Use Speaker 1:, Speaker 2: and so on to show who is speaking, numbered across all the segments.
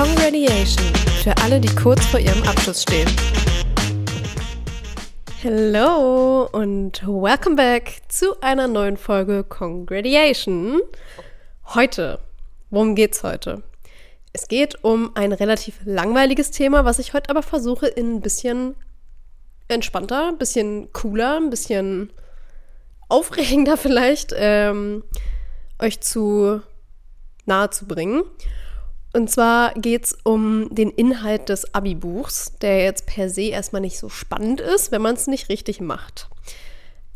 Speaker 1: Congratulation für alle, die kurz vor ihrem Abschluss stehen. Hello und welcome back zu einer neuen Folge Congratulation. Heute, worum geht's heute? Es geht um ein relativ langweiliges Thema, was ich heute aber versuche in ein bisschen entspannter, ein bisschen cooler, ein bisschen aufregender vielleicht ähm, euch zu nahe zu bringen. Und zwar geht es um den Inhalt des Abi-Buchs, der jetzt per se erstmal nicht so spannend ist, wenn man es nicht richtig macht.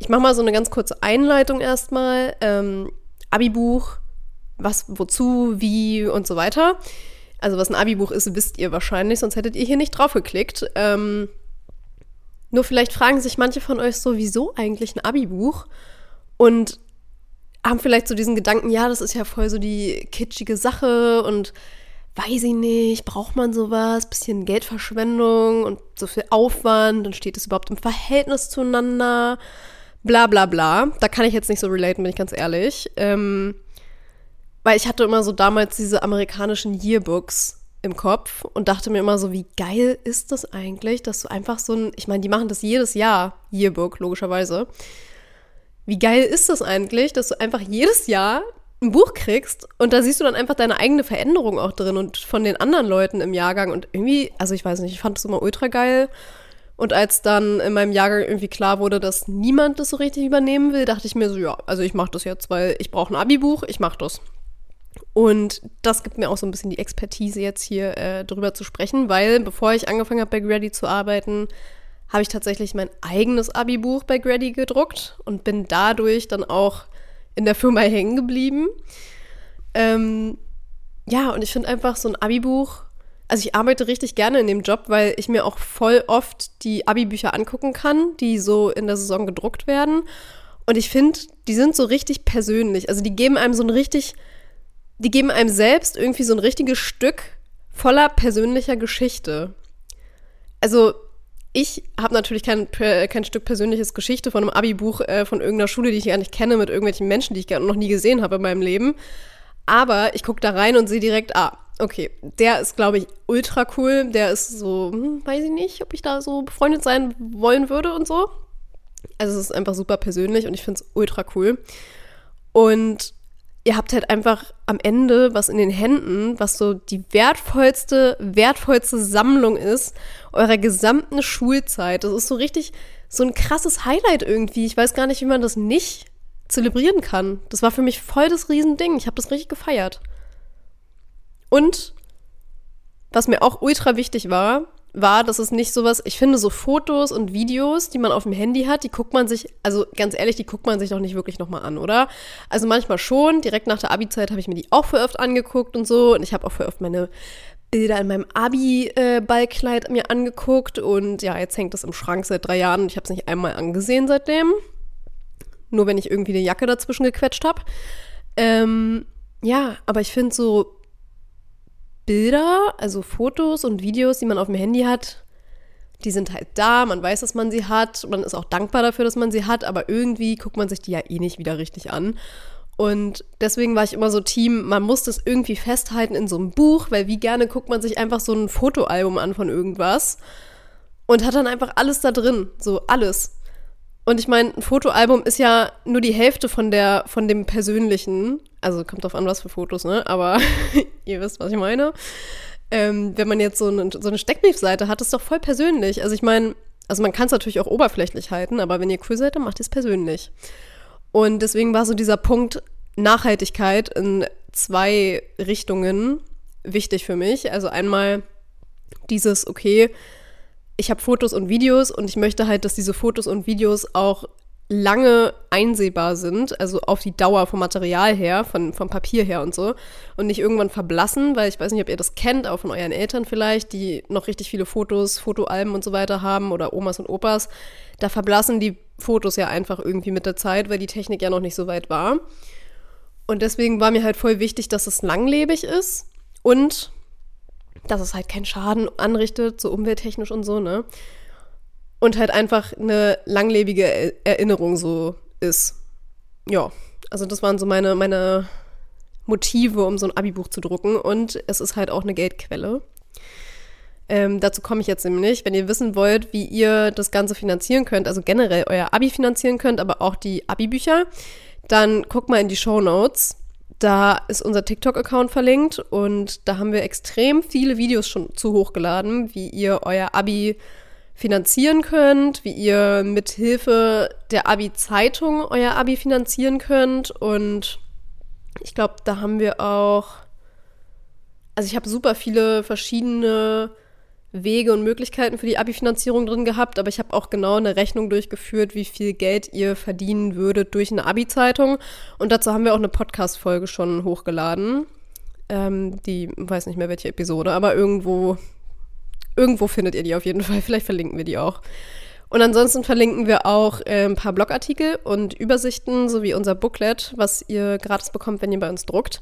Speaker 1: Ich mache mal so eine ganz kurze Einleitung erstmal. Ähm, Abi-Buch, was, wozu, wie und so weiter. Also was ein Abi-Buch ist, wisst ihr wahrscheinlich, sonst hättet ihr hier nicht drauf geklickt. Ähm, nur vielleicht fragen sich manche von euch so, wieso eigentlich ein Abi-Buch? Und haben vielleicht so diesen Gedanken, ja, das ist ja voll so die kitschige Sache und weiß ich nicht, braucht man sowas, bisschen Geldverschwendung und so viel Aufwand und steht es überhaupt im Verhältnis zueinander, bla bla bla. Da kann ich jetzt nicht so relaten, bin ich ganz ehrlich. Ähm, weil ich hatte immer so damals diese amerikanischen Yearbooks im Kopf und dachte mir immer so, wie geil ist das eigentlich, dass du einfach so ein, ich meine, die machen das jedes Jahr, Yearbook, logischerweise. Wie geil ist das eigentlich, dass du einfach jedes Jahr ein Buch kriegst und da siehst du dann einfach deine eigene Veränderung auch drin und von den anderen Leuten im Jahrgang und irgendwie, also ich weiß nicht, ich fand das immer ultra geil. Und als dann in meinem Jahrgang irgendwie klar wurde, dass niemand das so richtig übernehmen will, dachte ich mir so, ja, also ich mache das jetzt, weil ich brauche ein Abi-Buch, ich mache das. Und das gibt mir auch so ein bisschen die Expertise jetzt hier äh, drüber zu sprechen, weil bevor ich angefangen habe bei Grady zu arbeiten, habe ich tatsächlich mein eigenes Abi-Buch bei Grady gedruckt und bin dadurch dann auch in der Firma hängen geblieben. Ähm, ja, und ich finde einfach so ein Abi-Buch, also ich arbeite richtig gerne in dem Job, weil ich mir auch voll oft die Abi-Bücher angucken kann, die so in der Saison gedruckt werden. Und ich finde, die sind so richtig persönlich. Also die geben einem so ein richtig, die geben einem selbst irgendwie so ein richtiges Stück voller persönlicher Geschichte. Also ich habe natürlich kein, kein Stück persönliches Geschichte von einem Abi-Buch äh, von irgendeiner Schule, die ich gar nicht kenne, mit irgendwelchen Menschen, die ich noch nie gesehen habe in meinem Leben. Aber ich gucke da rein und sehe direkt, ah, okay, der ist, glaube ich, ultra cool. Der ist so, hm, weiß ich nicht, ob ich da so befreundet sein wollen würde und so. Also es ist einfach super persönlich und ich finde es ultra cool. Und ihr habt halt einfach am Ende was in den Händen, was so die wertvollste, wertvollste Sammlung ist eurer gesamten Schulzeit. Das ist so richtig so ein krasses Highlight irgendwie. Ich weiß gar nicht, wie man das nicht zelebrieren kann. Das war für mich voll das Riesending. Ich habe das richtig gefeiert. Und was mir auch ultra wichtig war, war, dass es nicht sowas, ich finde so Fotos und Videos, die man auf dem Handy hat, die guckt man sich, also ganz ehrlich, die guckt man sich doch nicht wirklich nochmal an, oder? Also manchmal schon, direkt nach der Abi-Zeit habe ich mir die auch für oft angeguckt und so und ich habe auch für oft meine Bilder in meinem Abi-Ballkleid mir angeguckt und ja, jetzt hängt das im Schrank seit drei Jahren und ich habe es nicht einmal angesehen seitdem. Nur wenn ich irgendwie eine Jacke dazwischen gequetscht habe. Ähm, ja, aber ich finde so Bilder, also Fotos und Videos, die man auf dem Handy hat, die sind halt da, man weiß, dass man sie hat, man ist auch dankbar dafür, dass man sie hat, aber irgendwie guckt man sich die ja eh nicht wieder richtig an. Und deswegen war ich immer so Team, man muss das irgendwie festhalten in so einem Buch, weil wie gerne guckt man sich einfach so ein Fotoalbum an von irgendwas und hat dann einfach alles da drin, so alles. Und ich meine, ein Fotoalbum ist ja nur die Hälfte von der, von dem Persönlichen. Also kommt drauf an, was für Fotos, ne? Aber ihr wisst, was ich meine. Ähm, wenn man jetzt so eine, so eine Steckbriefseite hat, ist doch voll persönlich. Also ich meine, also man kann es natürlich auch oberflächlich halten, aber wenn ihr cool seid, dann macht ihr es persönlich. Und deswegen war so dieser Punkt Nachhaltigkeit in zwei Richtungen wichtig für mich. Also einmal dieses, okay, ich habe Fotos und Videos und ich möchte halt, dass diese Fotos und Videos auch lange einsehbar sind, also auf die Dauer vom Material her, von, vom Papier her und so und nicht irgendwann verblassen, weil ich weiß nicht, ob ihr das kennt, auch von euren Eltern vielleicht, die noch richtig viele Fotos, Fotoalben und so weiter haben oder Omas und Opas, da verblassen die Fotos ja einfach irgendwie mit der Zeit, weil die Technik ja noch nicht so weit war. Und deswegen war mir halt voll wichtig, dass es langlebig ist und dass es halt keinen Schaden anrichtet, so umwelttechnisch und so, ne? Und halt einfach eine langlebige Erinnerung so ist. Ja, also das waren so meine, meine, Motive, um so ein Abi-Buch zu drucken und es ist halt auch eine Geldquelle. Ähm, dazu komme ich jetzt nämlich, wenn ihr wissen wollt, wie ihr das Ganze finanzieren könnt, also generell euer Abi finanzieren könnt, aber auch die Abi-Bücher, dann guckt mal in die Show Notes. Da ist unser TikTok-Account verlinkt und da haben wir extrem viele Videos schon zu hochgeladen, wie ihr euer Abi finanzieren könnt, wie ihr mit Hilfe der Abi-Zeitung euer Abi finanzieren könnt. Und ich glaube, da haben wir auch, also ich habe super viele verschiedene Wege und Möglichkeiten für die Abi-Finanzierung drin gehabt, aber ich habe auch genau eine Rechnung durchgeführt, wie viel Geld ihr verdienen würdet durch eine Abi-Zeitung. Und dazu haben wir auch eine Podcast-Folge schon hochgeladen. Ähm, die weiß nicht mehr welche Episode, aber irgendwo, irgendwo findet ihr die auf jeden Fall. Vielleicht verlinken wir die auch. Und ansonsten verlinken wir auch äh, ein paar Blogartikel und Übersichten sowie unser Booklet, was ihr gratis bekommt, wenn ihr bei uns druckt.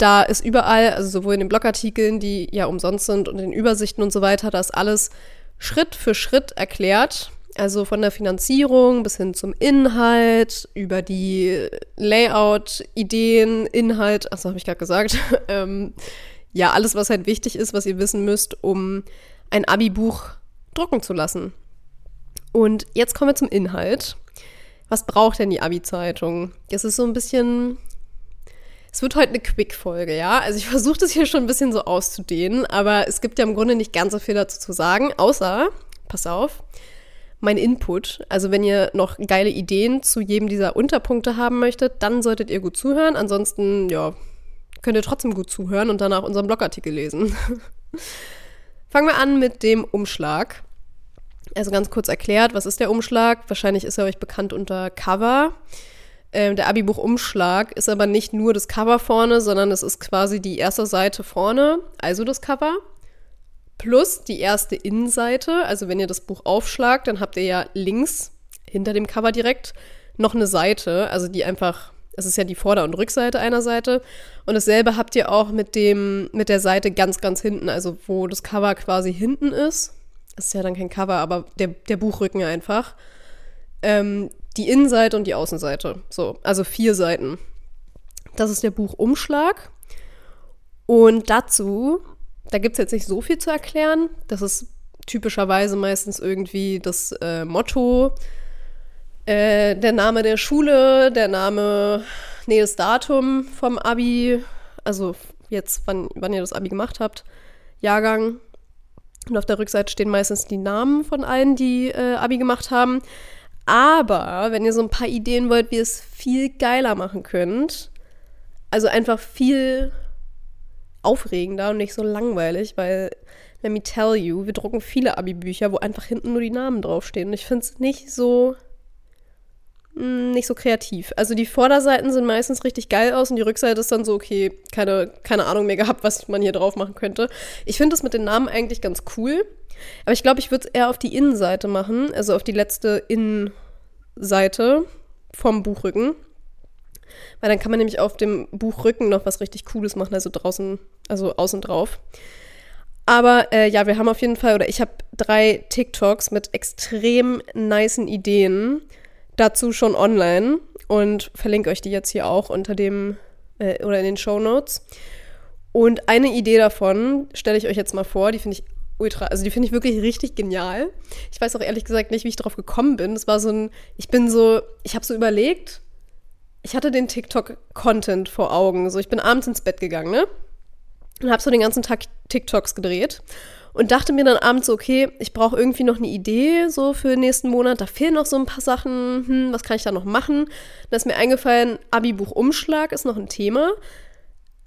Speaker 1: Da ist überall, also sowohl in den Blogartikeln, die ja umsonst sind, und in den Übersichten und so weiter, da ist alles Schritt für Schritt erklärt. Also von der Finanzierung bis hin zum Inhalt, über die Layout-Ideen, Inhalt, achso, habe ich gerade gesagt. ähm, ja, alles, was halt wichtig ist, was ihr wissen müsst, um ein Abi-Buch drucken zu lassen. Und jetzt kommen wir zum Inhalt. Was braucht denn die Abi-Zeitung? Das ist so ein bisschen es wird heute eine Quick-Folge, ja. Also ich versuche das hier schon ein bisschen so auszudehnen, aber es gibt ja im Grunde nicht ganz so viel dazu zu sagen, außer, pass auf, mein Input. Also wenn ihr noch geile Ideen zu jedem dieser Unterpunkte haben möchtet, dann solltet ihr gut zuhören. Ansonsten, ja, könnt ihr trotzdem gut zuhören und danach unseren Blogartikel lesen. Fangen wir an mit dem Umschlag. Also ganz kurz erklärt, was ist der Umschlag? Wahrscheinlich ist er euch bekannt unter Cover. Ähm, der Abi-Buch-Umschlag ist aber nicht nur das Cover vorne, sondern es ist quasi die erste Seite vorne, also das Cover, plus die erste Innenseite. Also wenn ihr das Buch aufschlagt, dann habt ihr ja links hinter dem Cover direkt noch eine Seite, also die einfach, es ist ja die Vorder- und Rückseite einer Seite. Und dasselbe habt ihr auch mit dem, mit der Seite ganz, ganz hinten, also wo das Cover quasi hinten ist. Das ist ja dann kein Cover, aber der, der Buchrücken einfach. Ähm, die Innenseite und die Außenseite. So, also vier Seiten. Das ist der Buchumschlag. Und dazu, da gibt es jetzt nicht so viel zu erklären. Das ist typischerweise meistens irgendwie das äh, Motto, äh, der Name der Schule, der Name, nee, das Datum vom Abi, also jetzt, wann, wann ihr das Abi gemacht habt, Jahrgang. Und auf der Rückseite stehen meistens die Namen von allen, die äh, Abi gemacht haben. Aber wenn ihr so ein paar Ideen wollt, wie ihr es viel geiler machen könnt, also einfach viel aufregender und nicht so langweilig, weil, let me tell you, wir drucken viele Abi-Bücher, wo einfach hinten nur die Namen draufstehen. Und ich finde es nicht so, hm, nicht so kreativ. Also die Vorderseiten sind meistens richtig geil aus und die Rückseite ist dann so, okay, keine, keine Ahnung mehr gehabt, was man hier drauf machen könnte. Ich finde das mit den Namen eigentlich ganz cool. Aber ich glaube, ich würde es eher auf die Innenseite machen, also auf die letzte Innenseite vom Buchrücken. Weil dann kann man nämlich auf dem Buchrücken noch was richtig Cooles machen, also draußen, also außen drauf. Aber äh, ja, wir haben auf jeden Fall, oder ich habe drei TikToks mit extrem nicen Ideen dazu schon online und verlinke euch die jetzt hier auch unter dem äh, oder in den Show Notes. Und eine Idee davon stelle ich euch jetzt mal vor, die finde ich ultra, also die finde ich wirklich richtig genial. Ich weiß auch ehrlich gesagt nicht, wie ich drauf gekommen bin. Das war so ein, ich bin so, ich habe so überlegt, ich hatte den TikTok-Content vor Augen. So, ich bin abends ins Bett gegangen, ne? Und habe so den ganzen Tag TikToks gedreht und dachte mir dann abends so, okay, ich brauche irgendwie noch eine Idee so für den nächsten Monat. Da fehlen noch so ein paar Sachen. Hm, was kann ich da noch machen? Da ist mir eingefallen, Abi-Buch-Umschlag ist noch ein Thema.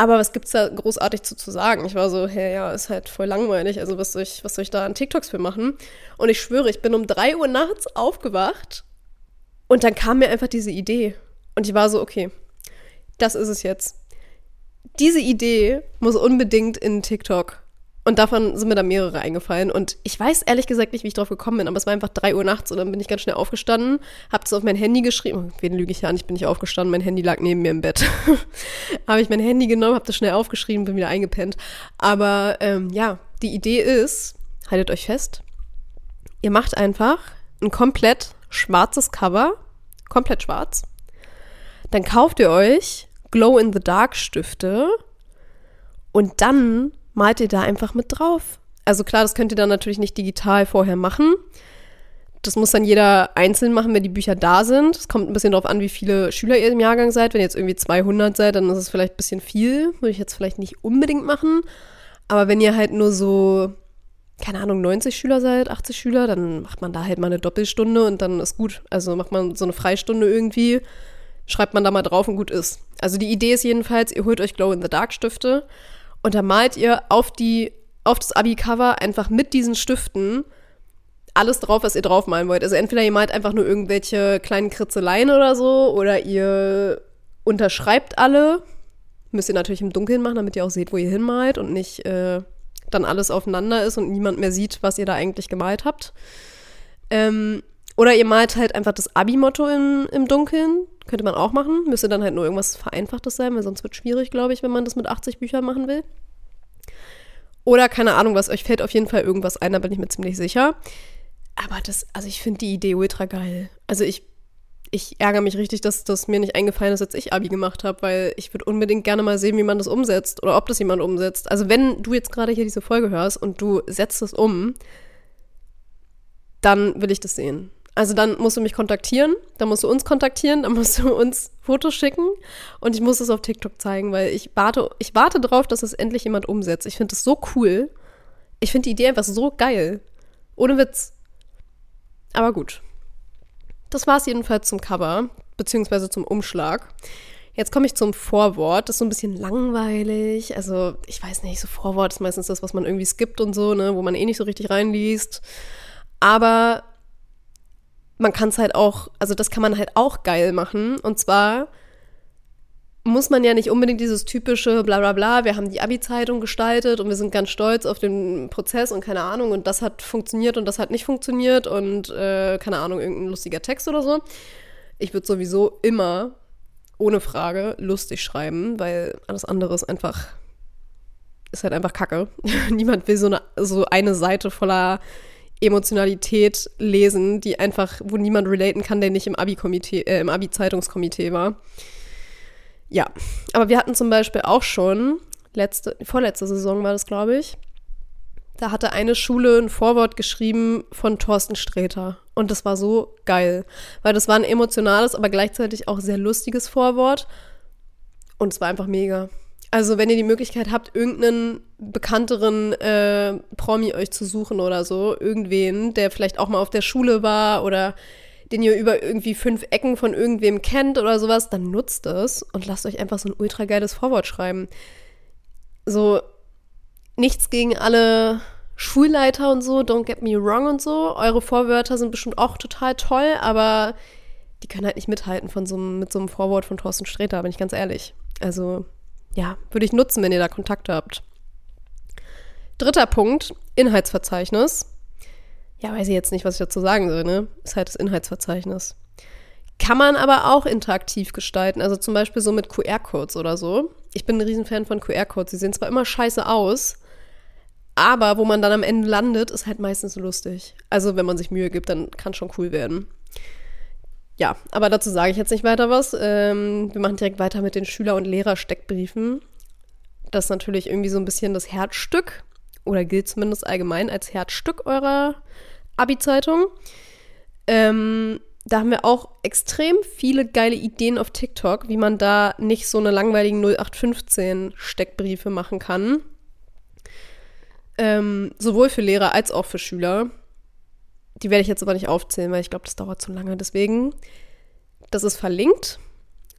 Speaker 1: Aber was gibt's da großartig zu, zu sagen? Ich war so, hey, ja, ist halt voll langweilig. Also was soll ich, was soll ich da an TikToks für machen? Und ich schwöre, ich bin um drei Uhr nachts aufgewacht und dann kam mir einfach diese Idee. Und ich war so, okay, das ist es jetzt. Diese Idee muss unbedingt in TikTok und davon sind mir dann mehrere eingefallen. Und ich weiß ehrlich gesagt nicht, wie ich drauf gekommen bin, aber es war einfach drei Uhr nachts und dann bin ich ganz schnell aufgestanden, hab es auf mein Handy geschrieben. Oh, wen lüge ich an? Ich bin nicht aufgestanden, mein Handy lag neben mir im Bett. habe ich mein Handy genommen, hab das schnell aufgeschrieben, bin wieder eingepennt. Aber ähm, ja, die Idee ist, haltet euch fest, ihr macht einfach ein komplett schwarzes Cover, komplett schwarz. Dann kauft ihr euch Glow-in-the-Dark-Stifte und dann malt ihr da einfach mit drauf. Also klar, das könnt ihr dann natürlich nicht digital vorher machen. Das muss dann jeder einzeln machen, wenn die Bücher da sind. Es kommt ein bisschen darauf an, wie viele Schüler ihr im Jahrgang seid. Wenn ihr jetzt irgendwie 200 seid, dann ist es vielleicht ein bisschen viel. Würde ich jetzt vielleicht nicht unbedingt machen. Aber wenn ihr halt nur so, keine Ahnung, 90 Schüler seid, 80 Schüler, dann macht man da halt mal eine Doppelstunde und dann ist gut. Also macht man so eine Freistunde irgendwie, schreibt man da mal drauf und gut ist. Also die Idee ist jedenfalls, ihr holt euch Glow-in-the-Dark-Stifte und da malt ihr auf die auf das Abi-Cover einfach mit diesen Stiften alles drauf, was ihr draufmalen wollt. Also entweder ihr malt einfach nur irgendwelche kleinen Kritzeleien oder so oder ihr unterschreibt alle. Müsst ihr natürlich im Dunkeln machen, damit ihr auch seht, wo ihr hinmalt und nicht äh, dann alles aufeinander ist und niemand mehr sieht, was ihr da eigentlich gemalt habt. Ähm, oder ihr malt halt einfach das Abi-Motto im Dunkeln. Könnte man auch machen. Müsste dann halt nur irgendwas Vereinfachtes sein, weil sonst wird es schwierig, glaube ich, wenn man das mit 80 Büchern machen will. Oder keine Ahnung was, euch fällt auf jeden Fall irgendwas ein, da bin ich mir ziemlich sicher. Aber das, also ich finde die Idee ultra geil. Also ich, ich ärgere mich richtig, dass das mir nicht eingefallen ist, als ich Abi gemacht habe, weil ich würde unbedingt gerne mal sehen, wie man das umsetzt oder ob das jemand umsetzt. Also wenn du jetzt gerade hier diese Folge hörst und du setzt es um, dann will ich das sehen. Also dann musst du mich kontaktieren, dann musst du uns kontaktieren, dann musst du uns Fotos schicken und ich muss es auf TikTok zeigen, weil ich warte, ich warte darauf, dass es endlich jemand umsetzt. Ich finde das so cool. Ich finde die Idee einfach so geil. Ohne Witz. Aber gut. Das war es jedenfalls zum Cover, beziehungsweise zum Umschlag. Jetzt komme ich zum Vorwort. Das ist so ein bisschen langweilig. Also, ich weiß nicht, so Vorwort ist meistens das, was man irgendwie skippt und so, ne, wo man eh nicht so richtig reinliest. Aber man kann es halt auch, also das kann man halt auch geil machen. Und zwar muss man ja nicht unbedingt dieses typische bla bla bla, wir haben die Abi-Zeitung gestaltet und wir sind ganz stolz auf den Prozess und keine Ahnung und das hat funktioniert und das hat nicht funktioniert und äh, keine Ahnung, irgendein lustiger Text oder so. Ich würde sowieso immer, ohne Frage, lustig schreiben, weil alles andere ist einfach, ist halt einfach Kacke. Niemand will so eine, so eine Seite voller Emotionalität lesen, die einfach, wo niemand relaten kann, der nicht im Abi-Komitee, äh, im Abi-Zeitungskomitee war. Ja, aber wir hatten zum Beispiel auch schon, letzte, vorletzte Saison war das, glaube ich, da hatte eine Schule ein Vorwort geschrieben von Thorsten Sträter. Und das war so geil, weil das war ein emotionales, aber gleichzeitig auch sehr lustiges Vorwort. Und es war einfach mega. Also, wenn ihr die Möglichkeit habt, irgendeinen bekannteren äh, Promi euch zu suchen oder so, irgendwen, der vielleicht auch mal auf der Schule war oder den ihr über irgendwie fünf Ecken von irgendwem kennt oder sowas, dann nutzt es und lasst euch einfach so ein ultra geiles Vorwort schreiben. So, nichts gegen alle Schulleiter und so, don't get me wrong und so. Eure Vorwörter sind bestimmt auch total toll, aber die können halt nicht mithalten von so, mit so einem Vorwort von Thorsten Sträter, bin ich ganz ehrlich. Also, ja, würde ich nutzen, wenn ihr da Kontakte habt. Dritter Punkt, Inhaltsverzeichnis. Ja, weiß ich jetzt nicht, was ich dazu sagen soll, ne? Ist halt das Inhaltsverzeichnis. Kann man aber auch interaktiv gestalten, also zum Beispiel so mit QR-Codes oder so. Ich bin ein Riesenfan von QR-Codes. Sie sehen zwar immer scheiße aus, aber wo man dann am Ende landet, ist halt meistens lustig. Also wenn man sich Mühe gibt, dann kann schon cool werden. Ja, aber dazu sage ich jetzt nicht weiter was. Ähm, wir machen direkt weiter mit den Schüler- und Lehrer-Steckbriefen. Das ist natürlich irgendwie so ein bisschen das Herzstück oder gilt zumindest allgemein als Herzstück eurer Abi-Zeitung. Ähm, da haben wir auch extrem viele geile Ideen auf TikTok, wie man da nicht so eine langweiligen 0815 Steckbriefe machen kann. Ähm, sowohl für Lehrer als auch für Schüler. Die werde ich jetzt aber nicht aufzählen, weil ich glaube, das dauert zu lange. Deswegen, das ist verlinkt.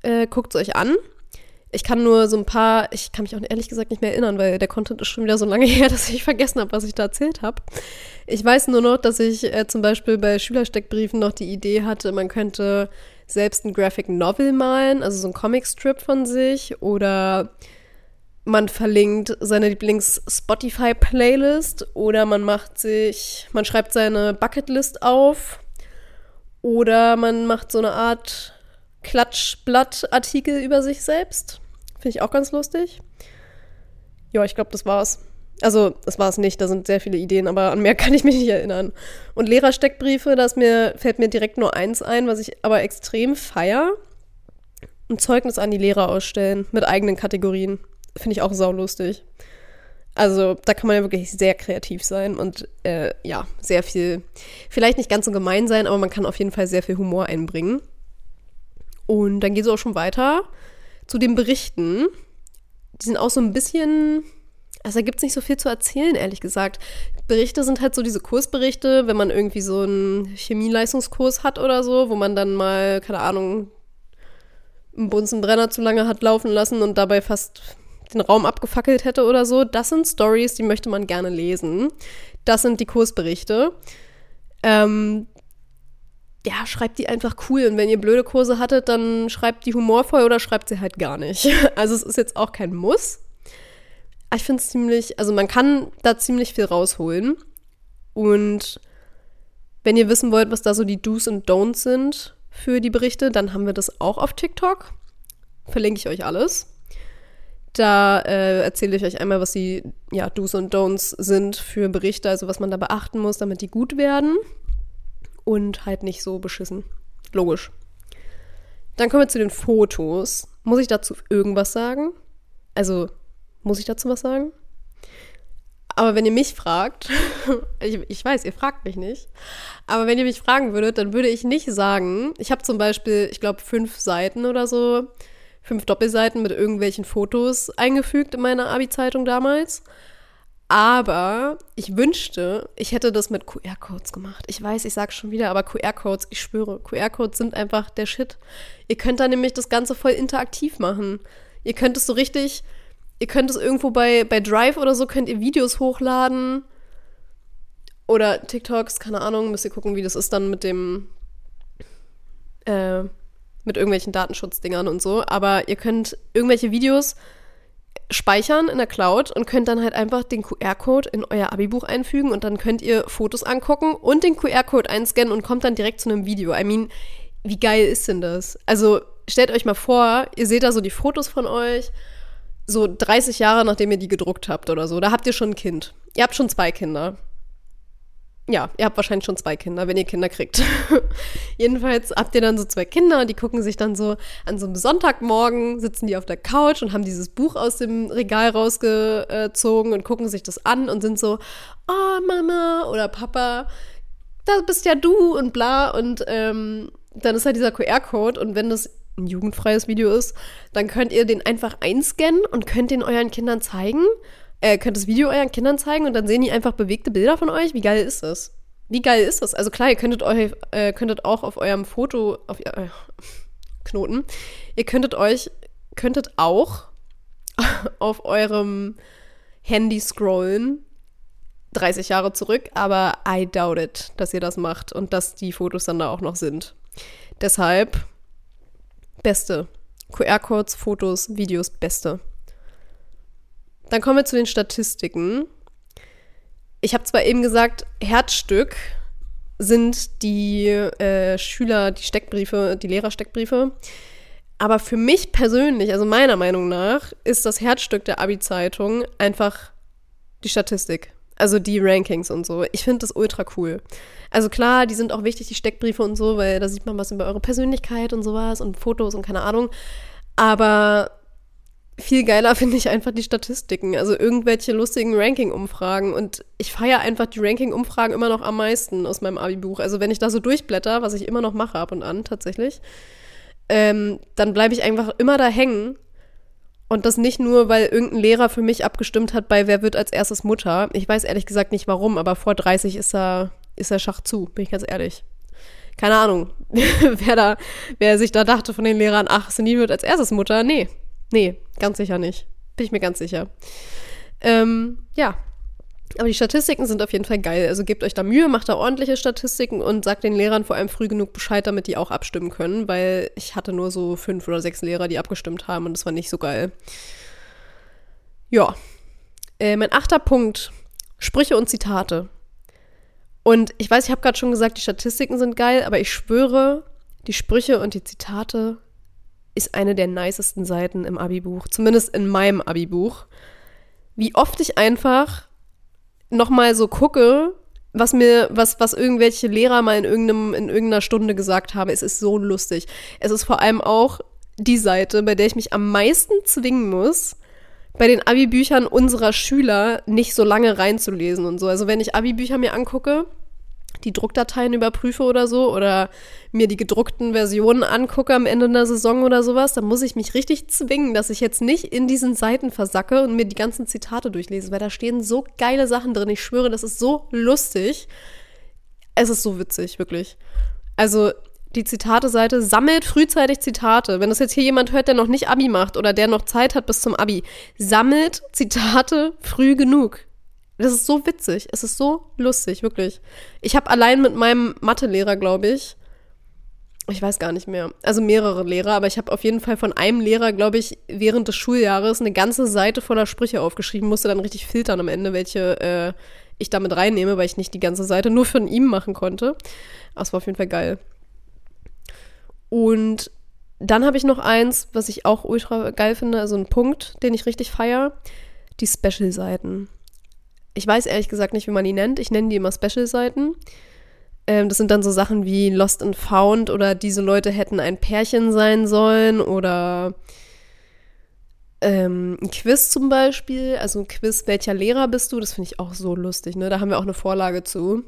Speaker 1: Äh, Guckt es euch an. Ich kann nur so ein paar, ich kann mich auch ehrlich gesagt nicht mehr erinnern, weil der Content ist schon wieder so lange her, dass ich vergessen habe, was ich da erzählt habe. Ich weiß nur noch, dass ich äh, zum Beispiel bei Schülersteckbriefen noch die Idee hatte, man könnte selbst ein Graphic Novel malen, also so ein Comicstrip von sich oder man verlinkt seine Lieblings-Spotify-Playlist oder man macht sich, man schreibt seine Bucketlist auf oder man macht so eine Art Klatschblatt-Artikel über sich selbst. Finde ich auch ganz lustig. Ja, ich glaube, das war's. Also, das war es nicht, da sind sehr viele Ideen, aber an mehr kann ich mich nicht erinnern. Und Lehrersteckbriefe, da mir, fällt mir direkt nur eins ein, was ich aber extrem feier. ein Zeugnis an die Lehrer ausstellen mit eigenen Kategorien. Finde ich auch saulustig. Also da kann man ja wirklich sehr kreativ sein und äh, ja, sehr viel, vielleicht nicht ganz so gemein sein, aber man kann auf jeden Fall sehr viel Humor einbringen. Und dann geht es auch schon weiter zu den Berichten. Die sind auch so ein bisschen, also da gibt es nicht so viel zu erzählen, ehrlich gesagt. Berichte sind halt so diese Kursberichte, wenn man irgendwie so einen Chemieleistungskurs hat oder so, wo man dann mal, keine Ahnung, einen Bunsenbrenner zu lange hat laufen lassen und dabei fast den Raum abgefackelt hätte oder so. Das sind Stories, die möchte man gerne lesen. Das sind die Kursberichte. Ähm, ja, schreibt die einfach cool. Und wenn ihr blöde Kurse hattet, dann schreibt die humorvoll oder schreibt sie halt gar nicht. Also es ist jetzt auch kein Muss. ich finde es ziemlich, also man kann da ziemlich viel rausholen. Und wenn ihr wissen wollt, was da so die Do's und Don'ts sind für die Berichte, dann haben wir das auch auf TikTok. Verlinke ich euch alles. Da äh, erzähle ich euch einmal, was die ja, Do's und Don'ts sind für Berichte, also was man da beachten muss, damit die gut werden und halt nicht so beschissen. Logisch. Dann kommen wir zu den Fotos. Muss ich dazu irgendwas sagen? Also, muss ich dazu was sagen? Aber wenn ihr mich fragt, ich, ich, weiß, ihr fragt mich nicht, aber wenn ihr mich fragen würdet, dann würde ich nicht sagen, ich habe zum Beispiel, ich glaube, fünf Seiten oder so fünf Doppelseiten mit irgendwelchen Fotos eingefügt in meiner Abi-Zeitung damals. Aber ich wünschte, ich hätte das mit QR-Codes gemacht. Ich weiß, ich sage schon wieder, aber QR-Codes, ich schwöre, QR-Codes sind einfach der Shit. Ihr könnt da nämlich das Ganze voll interaktiv machen. Ihr könnt es so richtig, ihr könnt es irgendwo bei, bei Drive oder so, könnt ihr Videos hochladen. Oder TikToks, keine Ahnung, müsst ihr gucken, wie das ist dann mit dem, äh, mit irgendwelchen Datenschutzdingern und so, aber ihr könnt irgendwelche Videos speichern in der Cloud und könnt dann halt einfach den QR-Code in euer Abi-Buch einfügen und dann könnt ihr Fotos angucken und den QR-Code einscannen und kommt dann direkt zu einem Video. I mean, wie geil ist denn das? Also stellt euch mal vor, ihr seht da so die Fotos von euch, so 30 Jahre nachdem ihr die gedruckt habt oder so. Da habt ihr schon ein Kind. Ihr habt schon zwei Kinder. Ja, ihr habt wahrscheinlich schon zwei Kinder, wenn ihr Kinder kriegt. Jedenfalls habt ihr dann so zwei Kinder, die gucken sich dann so an so einem Sonntagmorgen, sitzen die auf der Couch und haben dieses Buch aus dem Regal rausgezogen und gucken sich das an und sind so, oh Mama oder Papa, da bist ja du und bla. Und ähm, dann ist halt dieser QR-Code und wenn das ein jugendfreies Video ist, dann könnt ihr den einfach einscannen und könnt den euren Kindern zeigen äh, könnt das Video euren Kindern zeigen und dann sehen die einfach bewegte Bilder von euch. Wie geil ist das? Wie geil ist das? Also klar, ihr könntet, euch, äh, könntet auch auf eurem Foto, auf äh, Knoten, ihr könntet euch, könntet auch auf eurem Handy scrollen, 30 Jahre zurück, aber I doubt it, dass ihr das macht und dass die Fotos dann da auch noch sind. Deshalb, beste. QR-Codes, Fotos, Videos, beste. Dann kommen wir zu den Statistiken. Ich habe zwar eben gesagt, Herzstück sind die äh, Schüler, die Steckbriefe, die Lehrersteckbriefe. Aber für mich persönlich, also meiner Meinung nach, ist das Herzstück der Abi-Zeitung einfach die Statistik. Also die Rankings und so. Ich finde das ultra cool. Also klar, die sind auch wichtig, die Steckbriefe und so, weil da sieht man was über eure Persönlichkeit und sowas und Fotos und keine Ahnung. Aber viel geiler finde ich einfach die Statistiken, also irgendwelche lustigen Ranking-Umfragen. Und ich feiere einfach die Ranking-Umfragen immer noch am meisten aus meinem Abi-Buch. Also wenn ich da so durchblätter, was ich immer noch mache ab und an tatsächlich, ähm, dann bleibe ich einfach immer da hängen. Und das nicht nur, weil irgendein Lehrer für mich abgestimmt hat bei Wer wird als erstes Mutter. Ich weiß ehrlich gesagt nicht warum, aber vor 30 ist er, ist er Schach zu, bin ich ganz ehrlich. Keine Ahnung, wer da, wer sich da dachte von den Lehrern, ach, Celine wird als erstes Mutter. Nee, Nee, ganz sicher nicht. Bin ich mir ganz sicher. Ähm, ja. Aber die Statistiken sind auf jeden Fall geil. Also gebt euch da Mühe, macht da ordentliche Statistiken und sagt den Lehrern vor allem früh genug Bescheid, damit die auch abstimmen können, weil ich hatte nur so fünf oder sechs Lehrer, die abgestimmt haben und das war nicht so geil. Ja. Äh, mein achter Punkt: Sprüche und Zitate. Und ich weiß, ich habe gerade schon gesagt, die Statistiken sind geil, aber ich schwöre, die Sprüche und die Zitate ist eine der nicesten Seiten im Abi-Buch, zumindest in meinem Abi-Buch. Wie oft ich einfach nochmal so gucke, was mir, was, was irgendwelche Lehrer mal in irgendeinem, in irgendeiner Stunde gesagt haben. Es ist so lustig. Es ist vor allem auch die Seite, bei der ich mich am meisten zwingen muss, bei den Abi-Büchern unserer Schüler nicht so lange reinzulesen und so. Also wenn ich Abi-Bücher mir angucke, die Druckdateien überprüfe oder so oder mir die gedruckten Versionen angucke am Ende einer Saison oder sowas, dann muss ich mich richtig zwingen, dass ich jetzt nicht in diesen Seiten versacke und mir die ganzen Zitate durchlese, weil da stehen so geile Sachen drin. Ich schwöre, das ist so lustig. Es ist so witzig, wirklich. Also die Zitate-Seite sammelt frühzeitig Zitate. Wenn das jetzt hier jemand hört, der noch nicht Abi macht oder der noch Zeit hat bis zum Abi, sammelt Zitate früh genug. Das ist so witzig. Es ist so lustig, wirklich. Ich habe allein mit meinem Mathelehrer, glaube ich, ich weiß gar nicht mehr, also mehrere Lehrer, aber ich habe auf jeden Fall von einem Lehrer, glaube ich, während des Schuljahres eine ganze Seite voller Sprüche aufgeschrieben, musste dann richtig filtern am Ende, welche äh, ich damit reinnehme, weil ich nicht die ganze Seite nur von ihm machen konnte. Es war auf jeden Fall geil. Und dann habe ich noch eins, was ich auch ultra geil finde, also ein Punkt, den ich richtig feiere, die Special-Seiten. Ich weiß ehrlich gesagt nicht, wie man die nennt. Ich nenne die immer Special-Seiten. Ähm, das sind dann so Sachen wie Lost and Found oder diese Leute hätten ein Pärchen sein sollen oder ähm, ein Quiz zum Beispiel. Also ein Quiz, welcher Lehrer bist du? Das finde ich auch so lustig. Ne? Da haben wir auch eine Vorlage zu.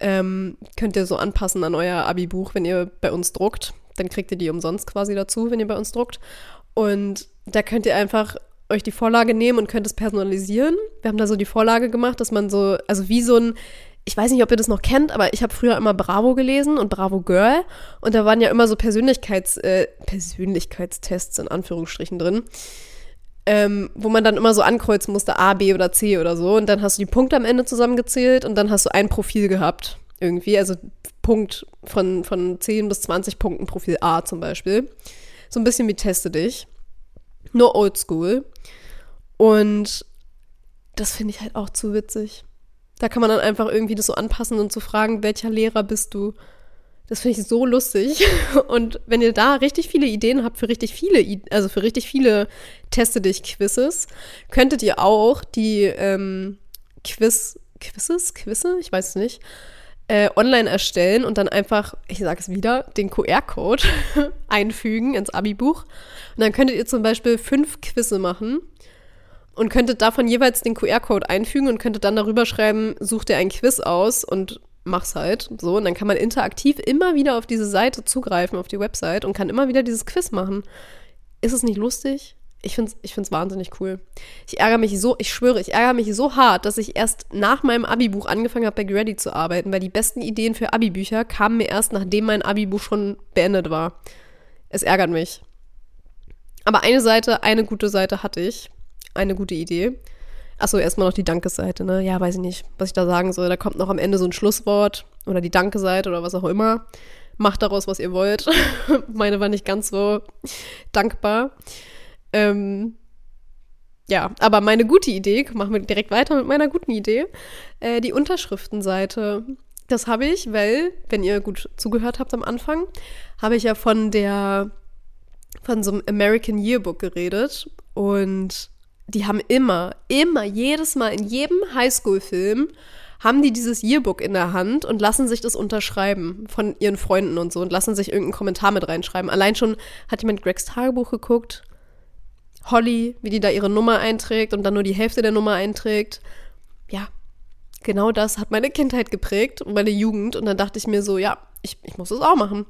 Speaker 1: Ähm, könnt ihr so anpassen an euer Abi-Buch, wenn ihr bei uns druckt. Dann kriegt ihr die umsonst quasi dazu, wenn ihr bei uns druckt. Und da könnt ihr einfach euch die Vorlage nehmen und könnt es personalisieren. Wir haben da so die Vorlage gemacht, dass man so, also wie so ein, ich weiß nicht, ob ihr das noch kennt, aber ich habe früher immer Bravo gelesen und Bravo Girl. Und da waren ja immer so Persönlichkeits, äh, Persönlichkeitstests in Anführungsstrichen drin. Ähm, wo man dann immer so ankreuzen musste, A, B oder C oder so. Und dann hast du die Punkte am Ende zusammengezählt und dann hast du ein Profil gehabt. Irgendwie. Also Punkt von, von 10 bis 20 Punkten Profil A zum Beispiel. So ein bisschen wie Teste dich. Nur oldschool. Und das finde ich halt auch zu witzig. Da kann man dann einfach irgendwie das so anpassen und zu so fragen, welcher Lehrer bist du? Das finde ich so lustig. Und wenn ihr da richtig viele Ideen habt für richtig viele, also für richtig viele Teste dich Quizzes, könntet ihr auch die ähm, Quiz, Quizzes, Quizze, ich weiß es nicht, äh, online erstellen und dann einfach, ich sage es wieder, den QR-Code einfügen ins Abi-Buch. Und dann könntet ihr zum Beispiel fünf Quizze machen und könntet davon jeweils den QR-Code einfügen und könntet dann darüber schreiben, such dir ein Quiz aus und mach's halt so. Und dann kann man interaktiv immer wieder auf diese Seite zugreifen, auf die Website und kann immer wieder dieses Quiz machen. Ist es nicht lustig? Ich finde es ich find's wahnsinnig cool. Ich ärgere mich so, ich schwöre, ich ärgere mich so hart, dass ich erst nach meinem Abi-Buch angefangen habe, bei Grady zu arbeiten, weil die besten Ideen für Abi-Bücher kamen mir erst, nachdem mein Abi-Buch schon beendet war. Es ärgert mich. Aber eine Seite, eine gute Seite hatte ich. Eine gute Idee. Achso, erstmal noch die Dankesseite, ne? Ja, weiß ich nicht, was ich da sagen soll. Da kommt noch am Ende so ein Schlusswort oder die Danke-Seite oder was auch immer. Macht daraus, was ihr wollt. Meine war nicht ganz so dankbar. Ähm, ja, aber meine gute Idee, machen wir direkt weiter mit meiner guten Idee, äh, die Unterschriftenseite. Das habe ich, weil, wenn ihr gut zugehört habt am Anfang, habe ich ja von der, von so einem American Yearbook geredet und die haben immer, immer, jedes Mal in jedem Highschool-Film haben die dieses Yearbook in der Hand und lassen sich das unterschreiben von ihren Freunden und so und lassen sich irgendeinen Kommentar mit reinschreiben. Allein schon hat jemand Gregs Tagebuch geguckt Holly, wie die da ihre Nummer einträgt und dann nur die Hälfte der Nummer einträgt. Ja, genau das hat meine Kindheit geprägt und meine Jugend. Und dann dachte ich mir so, ja, ich, ich muss das auch machen.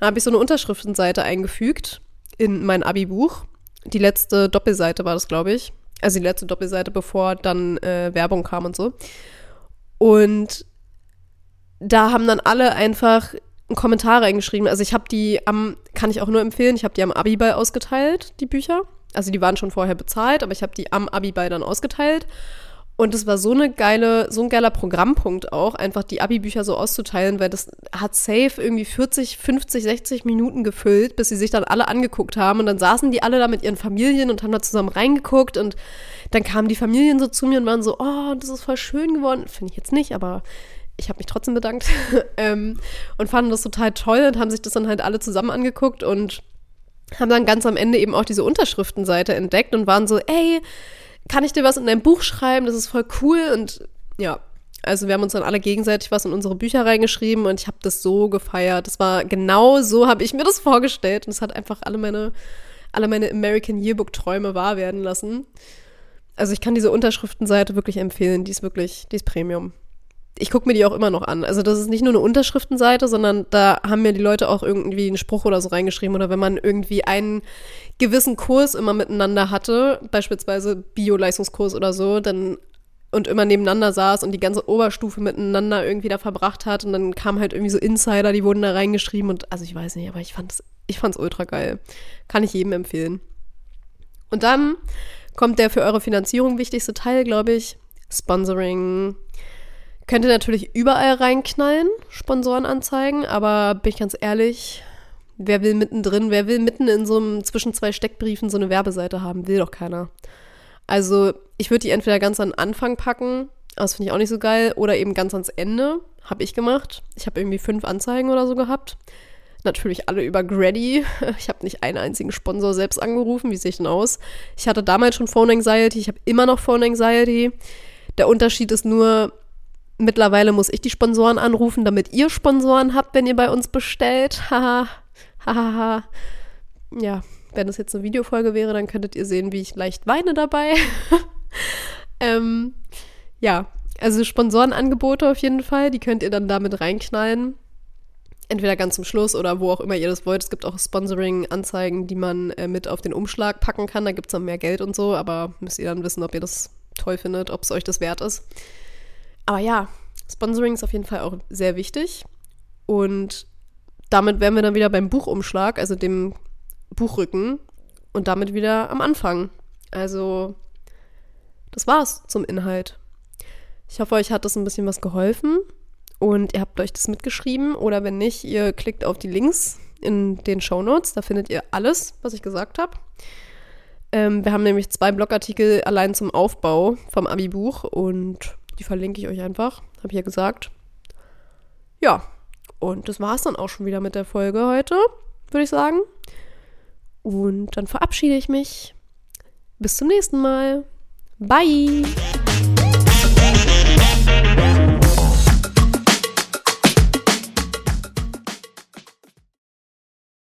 Speaker 1: Dann habe ich so eine Unterschriftenseite eingefügt in mein Abi-Buch. Die letzte Doppelseite war das, glaube ich. Also die letzte Doppelseite, bevor dann äh, Werbung kam und so. Und da haben dann alle einfach einen Kommentar reingeschrieben. Also ich habe die am, kann ich auch nur empfehlen, ich habe die am Abi-Ball ausgeteilt, die Bücher. Also die waren schon vorher bezahlt, aber ich habe die am Abi-Ball dann ausgeteilt. Und es war so eine geile, so ein geiler Programmpunkt auch, einfach die Abi-Bücher so auszuteilen, weil das hat safe irgendwie 40, 50, 60 Minuten gefüllt, bis sie sich dann alle angeguckt haben. Und dann saßen die alle da mit ihren Familien und haben da zusammen reingeguckt. Und dann kamen die Familien so zu mir und waren so, oh, das ist voll schön geworden. Finde ich jetzt nicht, aber ich habe mich trotzdem bedankt. ähm, und fanden das total toll und haben sich das dann halt alle zusammen angeguckt und haben dann ganz am Ende eben auch diese Unterschriftenseite entdeckt und waren so, ey, kann ich dir was in dein Buch schreiben? Das ist voll cool und ja, Also wir haben uns dann alle gegenseitig was in unsere Bücher reingeschrieben und ich habe das so gefeiert. Das war genau so, habe ich mir das vorgestellt und es hat einfach alle meine, alle meine American Yearbook-Träume wahr werden lassen. Also ich kann diese Unterschriftenseite wirklich empfehlen. Die ist wirklich, die ist Premium. Ich gucke mir die auch immer noch an. Also das ist nicht nur eine Unterschriftenseite, sondern da haben mir die Leute auch irgendwie einen Spruch oder so reingeschrieben. Oder wenn man irgendwie einen gewissen Kurs immer miteinander hatte, beispielsweise Bio-Leistungskurs oder so, dann und immer nebeneinander saß und die ganze Oberstufe miteinander irgendwie da verbracht hat und dann kamen halt irgendwie so Insider, die wurden da reingeschrieben und also ich weiß nicht, aber ich fand es ich fand's ultra geil. Kann ich jedem empfehlen. Und dann kommt der für eure Finanzierung wichtigste Teil, glaube ich, Sponsoring. Könnt ihr natürlich überall reinknallen, Sponsorenanzeigen, aber bin ich ganz ehrlich, wer will mittendrin, wer will mitten in so einem zwischen zwei Steckbriefen so eine Werbeseite haben? Will doch keiner. Also ich würde die entweder ganz an Anfang packen, das finde ich auch nicht so geil, oder eben ganz ans Ende. Habe ich gemacht. Ich habe irgendwie fünf Anzeigen oder so gehabt. Natürlich alle über Grady. Ich habe nicht einen einzigen Sponsor selbst angerufen. Wie sehe ich denn aus? Ich hatte damals schon Phone Anxiety. Ich habe immer noch Phone Anxiety. Der Unterschied ist nur, mittlerweile muss ich die Sponsoren anrufen, damit ihr Sponsoren habt, wenn ihr bei uns bestellt. Haha. Hahaha. ja, wenn das jetzt eine Videofolge wäre, dann könntet ihr sehen, wie ich leicht weine dabei. ähm, ja, also Sponsorenangebote auf jeden Fall, die könnt ihr dann damit reinknallen. Entweder ganz zum Schluss oder wo auch immer ihr das wollt. Es gibt auch Sponsoring-Anzeigen, die man äh, mit auf den Umschlag packen kann. Da gibt es dann mehr Geld und so, aber müsst ihr dann wissen, ob ihr das toll findet, ob es euch das wert ist. Aber ja, Sponsoring ist auf jeden Fall auch sehr wichtig. Und damit wären wir dann wieder beim Buchumschlag, also dem Buchrücken und damit wieder am Anfang. Also, das war's zum Inhalt. Ich hoffe, euch hat das ein bisschen was geholfen und ihr habt euch das mitgeschrieben oder wenn nicht, ihr klickt auf die Links in den Show Notes. Da findet ihr alles, was ich gesagt habe. Ähm, wir haben nämlich zwei Blogartikel allein zum Aufbau vom Abi-Buch und die verlinke ich euch einfach, habe ich ja gesagt. Ja, und das war's dann auch schon wieder mit der Folge heute, würde ich sagen. Und dann verabschiede ich mich. Bis zum nächsten Mal. Bye.